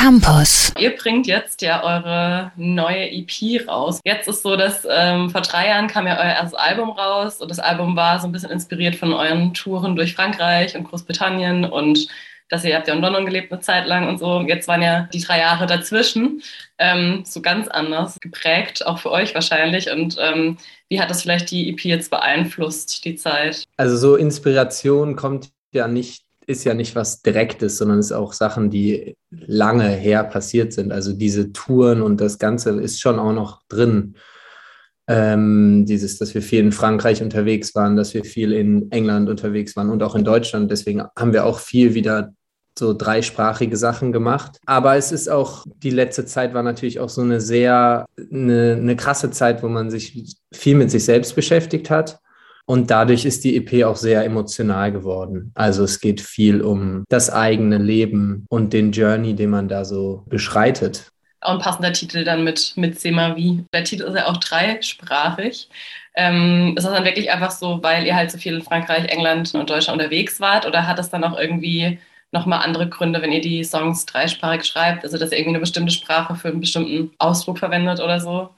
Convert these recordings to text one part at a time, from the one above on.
Campus. Ihr bringt jetzt ja eure neue EP raus. Jetzt ist so, dass ähm, vor drei Jahren kam ja euer erstes Album raus und das Album war so ein bisschen inspiriert von euren Touren durch Frankreich und Großbritannien und dass ihr habt ja in London gelebt eine Zeit lang und so. Jetzt waren ja die drei Jahre dazwischen ähm, so ganz anders geprägt, auch für euch wahrscheinlich. Und ähm, wie hat das vielleicht die EP jetzt beeinflusst, die Zeit? Also so Inspiration kommt ja nicht ist ja nicht was Direktes, sondern ist auch Sachen, die lange her passiert sind. Also diese Touren und das Ganze ist schon auch noch drin. Ähm, dieses, dass wir viel in Frankreich unterwegs waren, dass wir viel in England unterwegs waren und auch in Deutschland. Deswegen haben wir auch viel wieder so dreisprachige Sachen gemacht. Aber es ist auch, die letzte Zeit war natürlich auch so eine sehr, eine, eine krasse Zeit, wo man sich viel mit sich selbst beschäftigt hat und dadurch ist die EP auch sehr emotional geworden. Also es geht viel um das eigene Leben und den Journey, den man da so beschreitet. Auch ein passender Titel dann mit, mit Sema Wie. Der Titel ist ja auch dreisprachig. Ähm, ist das dann wirklich einfach so, weil ihr halt so viel in Frankreich, England und Deutschland unterwegs wart? Oder hat das dann auch irgendwie nochmal andere Gründe, wenn ihr die Songs dreisprachig schreibt? Also, dass ihr irgendwie eine bestimmte Sprache für einen bestimmten Ausdruck verwendet oder so?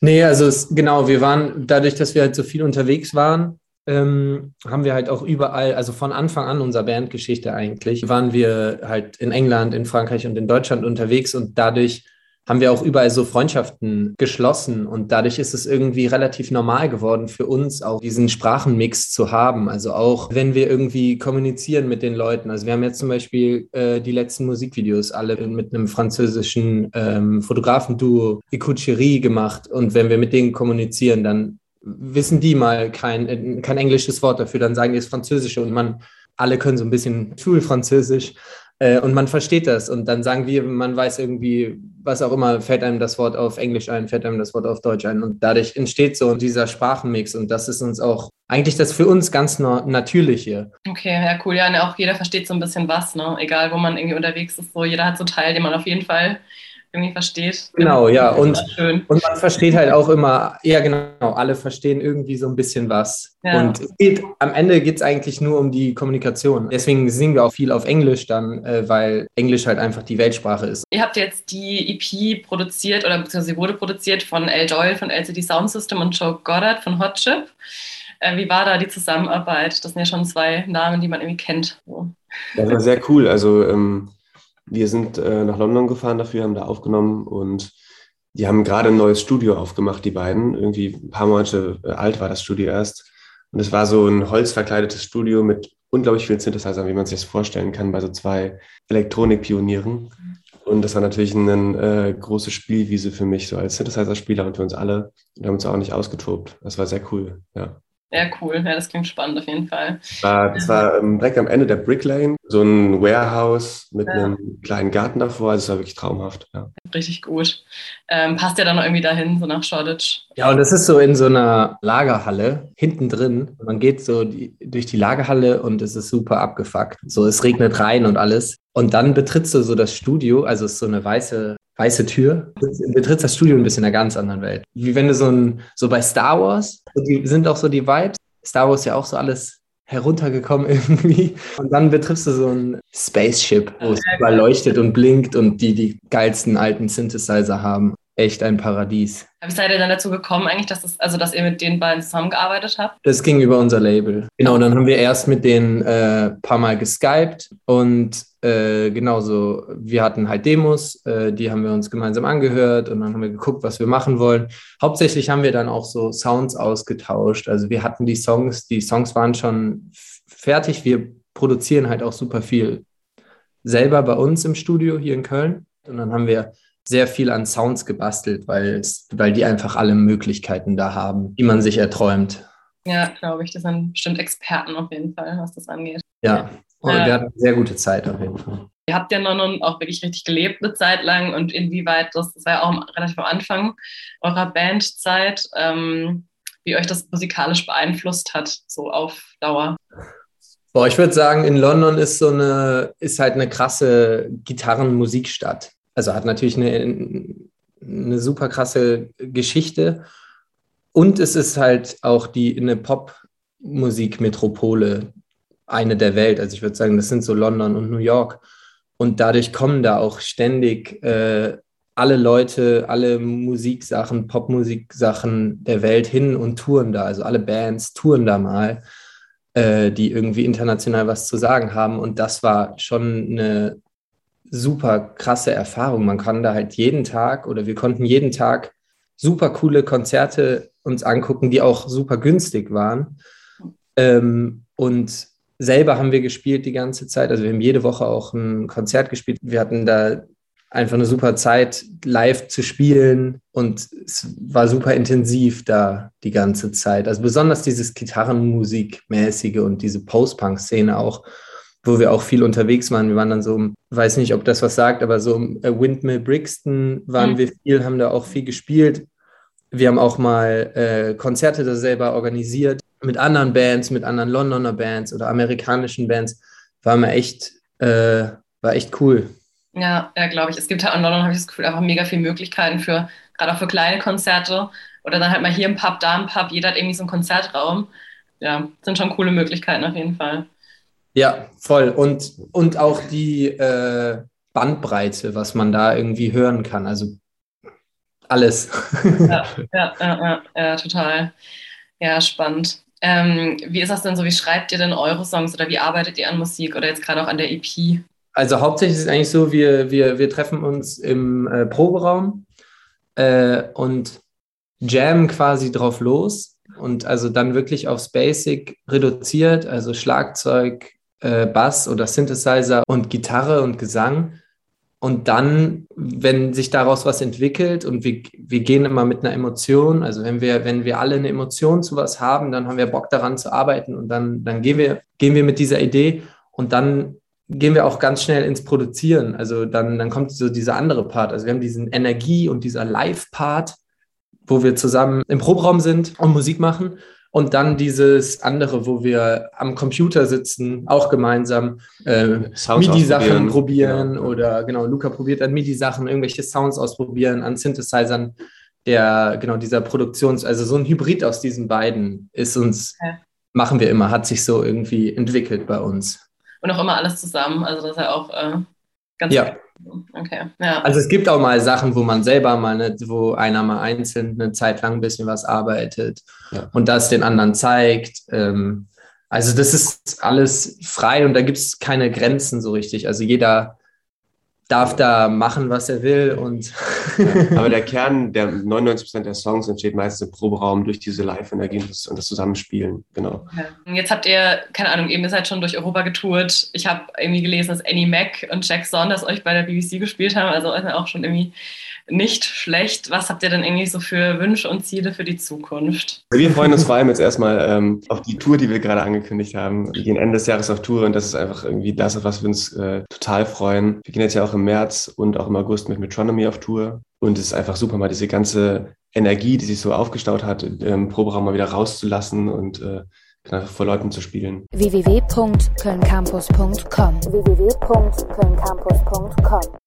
Nee, also es, genau, wir waren, dadurch, dass wir halt so viel unterwegs waren, ähm, haben wir halt auch überall, also von Anfang an unserer Bandgeschichte eigentlich, waren wir halt in England, in Frankreich und in Deutschland unterwegs und dadurch haben wir auch überall so Freundschaften geschlossen und dadurch ist es irgendwie relativ normal geworden für uns auch diesen Sprachenmix zu haben. Also auch wenn wir irgendwie kommunizieren mit den Leuten. Also wir haben jetzt zum Beispiel äh, die letzten Musikvideos alle mit einem französischen ähm, Fotografenduo Ecoucherie gemacht und wenn wir mit denen kommunizieren, dann wissen die mal kein, äh, kein englisches Wort dafür, dann sagen die es Französische und man alle können so ein bisschen Schulfranzösisch äh, und man versteht das. Und dann sagen wir, man weiß irgendwie, was auch immer, fällt einem das Wort auf Englisch ein, fällt einem das Wort auf Deutsch ein. Und dadurch entsteht so dieser Sprachenmix. Und das ist uns auch eigentlich das für uns ganz Natürliche. Okay, ja, cool. Ja, ne, auch jeder versteht so ein bisschen was, ne? Egal, wo man irgendwie unterwegs ist, so jeder hat so Teil, den man auf jeden Fall irgendwie versteht. Genau, ja. Und, und man versteht halt auch immer, ja genau, alle verstehen irgendwie so ein bisschen was. Ja. Und geht, am Ende geht es eigentlich nur um die Kommunikation. Deswegen singen wir auch viel auf Englisch dann, äh, weil Englisch halt einfach die Weltsprache ist. Ihr habt jetzt die EP produziert oder beziehungsweise sie wurde produziert von L. Doyle von LCD Sound System und Joe Goddard von Hot Chip. Äh, wie war da die Zusammenarbeit? Das sind ja schon zwei Namen, die man irgendwie kennt. Das war sehr cool. Also ähm wir sind äh, nach London gefahren dafür, haben da aufgenommen und die haben gerade ein neues Studio aufgemacht, die beiden. Irgendwie ein paar Monate äh, alt war das Studio erst. Und es war so ein holzverkleidetes Studio mit unglaublich vielen Synthesizern, wie man sich das vorstellen kann, bei so zwei Elektronikpionieren. Und das war natürlich eine äh, große Spielwiese für mich, so als Synthesizer-Spieler und für uns alle. Und haben uns auch nicht ausgetobt. Das war sehr cool, ja. Ja, cool. Ja, das klingt spannend auf jeden Fall. War, das war ähm, direkt am Ende der Brick Lane, so ein Warehouse mit ja. einem kleinen Garten davor. Also es war wirklich traumhaft. Ja. Richtig gut. Ähm, passt ja dann noch irgendwie dahin, so nach Shoreditch. Ja, und das ist so in so einer Lagerhalle hinten drin. Man geht so die, durch die Lagerhalle und es ist super abgefuckt. So, es regnet rein und alles. Und dann betrittst du so das Studio, also es ist so eine weiße weiße Tür, betrittst das Studio ein bisschen in einer ganz anderen Welt. Wie wenn du so ein, so bei Star Wars, die sind auch so die Vibes. Star Wars ja auch so alles heruntergekommen irgendwie. Und dann betriffst du so ein Spaceship, wo es überleuchtet und blinkt und die die geilsten alten Synthesizer haben. Echt ein Paradies. Wie seid ihr dann dazu gekommen, eigentlich, dass, das, also, dass ihr mit den beiden zusammengearbeitet habt? Das ging über unser Label. Genau, dann haben wir erst mit denen ein äh, paar Mal geskypt und äh, genauso, wir hatten halt Demos, äh, die haben wir uns gemeinsam angehört und dann haben wir geguckt, was wir machen wollen. Hauptsächlich haben wir dann auch so Sounds ausgetauscht. Also wir hatten die Songs, die Songs waren schon fertig. Wir produzieren halt auch super viel selber bei uns im Studio hier in Köln. Und dann haben wir sehr viel an Sounds gebastelt, weil, weil die einfach alle Möglichkeiten da haben, die man sich erträumt. Ja, glaube ich. Das sind bestimmt Experten auf jeden Fall, was das angeht. Ja, und äh, wir hatten eine sehr gute Zeit auf jeden Fall. Ihr habt ja noch auch wirklich richtig gelebt eine Zeit lang und inwieweit, das, das war ja auch relativ am Anfang eurer Bandzeit, ähm, wie euch das musikalisch beeinflusst hat, so auf Dauer. Boah, ich würde sagen, in London ist so eine, ist halt eine krasse Gitarrenmusikstadt. Also hat natürlich eine, eine super krasse Geschichte. Und es ist halt auch die eine Popmusikmetropole, eine der Welt. Also ich würde sagen, das sind so London und New York. Und dadurch kommen da auch ständig äh, alle Leute, alle Musiksachen, Popmusiksachen der Welt hin und touren da. Also alle Bands touren da mal, äh, die irgendwie international was zu sagen haben. Und das war schon eine super krasse Erfahrung. Man kann da halt jeden Tag oder wir konnten jeden Tag super coole Konzerte uns angucken, die auch super günstig waren. Ähm, und selber haben wir gespielt die ganze Zeit. Also wir haben jede Woche auch ein Konzert gespielt. Wir hatten da einfach eine super Zeit, live zu spielen und es war super intensiv da die ganze Zeit. Also besonders dieses Gitarrenmusikmäßige und diese Post-Punk-Szene auch, wo wir auch viel unterwegs waren. Wir waren dann so, weiß nicht, ob das was sagt, aber so im äh, Windmill Brixton waren mhm. wir viel, haben da auch viel gespielt. Wir haben auch mal äh, Konzerte da selber organisiert mit anderen Bands, mit anderen Londoner Bands oder amerikanischen Bands. War mir echt, äh, war echt cool. Ja, ja, glaube ich. Es gibt halt in London, habe ich das Gefühl, einfach mega viele Möglichkeiten für, gerade auch für kleine Konzerte. Oder dann halt mal hier im Pub, da im Pub, jeder hat irgendwie so einen Konzertraum. Ja, sind schon coole Möglichkeiten auf jeden Fall. Ja, voll. Und, und auch die äh, Bandbreite, was man da irgendwie hören kann. Also alles. ja, ja, ja, ja, total. Ja, spannend. Ähm, wie ist das denn so? Wie schreibt ihr denn eure Songs oder wie arbeitet ihr an Musik oder jetzt gerade auch an der EP? Also hauptsächlich ist es eigentlich so, wir, wir, wir treffen uns im äh, Proberaum äh, und jammen quasi drauf los und also dann wirklich aufs Basic reduziert, also Schlagzeug, äh, Bass oder Synthesizer und Gitarre und Gesang. Und dann, wenn sich daraus was entwickelt und wir, wir gehen immer mit einer Emotion, also wenn wir, wenn wir alle eine Emotion zu was haben, dann haben wir Bock daran zu arbeiten und dann, dann gehen, wir, gehen wir mit dieser Idee und dann gehen wir auch ganz schnell ins Produzieren. Also dann, dann kommt so dieser andere Part. Also wir haben diesen Energie und dieser Live-Part, wo wir zusammen im Proberaum sind und Musik machen. Und dann dieses andere, wo wir am Computer sitzen, auch gemeinsam äh, MIDI-Sachen probieren genau. oder genau, Luca probiert an MIDI-Sachen, irgendwelche Sounds ausprobieren, an Synthesizern, der, genau, dieser Produktions-, also so ein Hybrid aus diesen beiden ist uns, okay. machen wir immer, hat sich so irgendwie entwickelt bei uns. Und auch immer alles zusammen, also das ist ja auch äh, ganz ja. Okay. Ja. Also es gibt auch mal Sachen, wo man selber mal, ne, wo einer mal einzeln eine Zeit lang ein bisschen was arbeitet ja. und das den anderen zeigt. Ähm, also das ist alles frei und da gibt es keine Grenzen so richtig. Also jeder darf da machen, was er will. Und ja, aber der Kern, der 99 Prozent der Songs entsteht meistens im Proberaum durch diese Live-Energie und, und das, Zusammenspielen. Genau. Ja. Jetzt habt ihr, keine Ahnung, eben ihr seid schon durch Europa getourt. Ich habe irgendwie gelesen, dass Annie Mac und Jack Saunders euch bei der BBC gespielt haben. Also auch schon irgendwie nicht schlecht. Was habt ihr denn irgendwie so für Wünsche und Ziele für die Zukunft? Wir freuen uns vor allem jetzt erstmal ähm, auf die Tour, die wir gerade angekündigt haben. Wir gehen Ende des Jahres auf Tour und das ist einfach irgendwie das, auf was wir uns äh, total freuen. Wir gehen jetzt ja auch im März und auch im August mit Metronomy auf Tour. Und es ist einfach super, mal diese ganze Energie, die sich so aufgestaut hat, im Proberaum mal wieder rauszulassen und äh, vor Leuten zu spielen. www.kölncampus.com www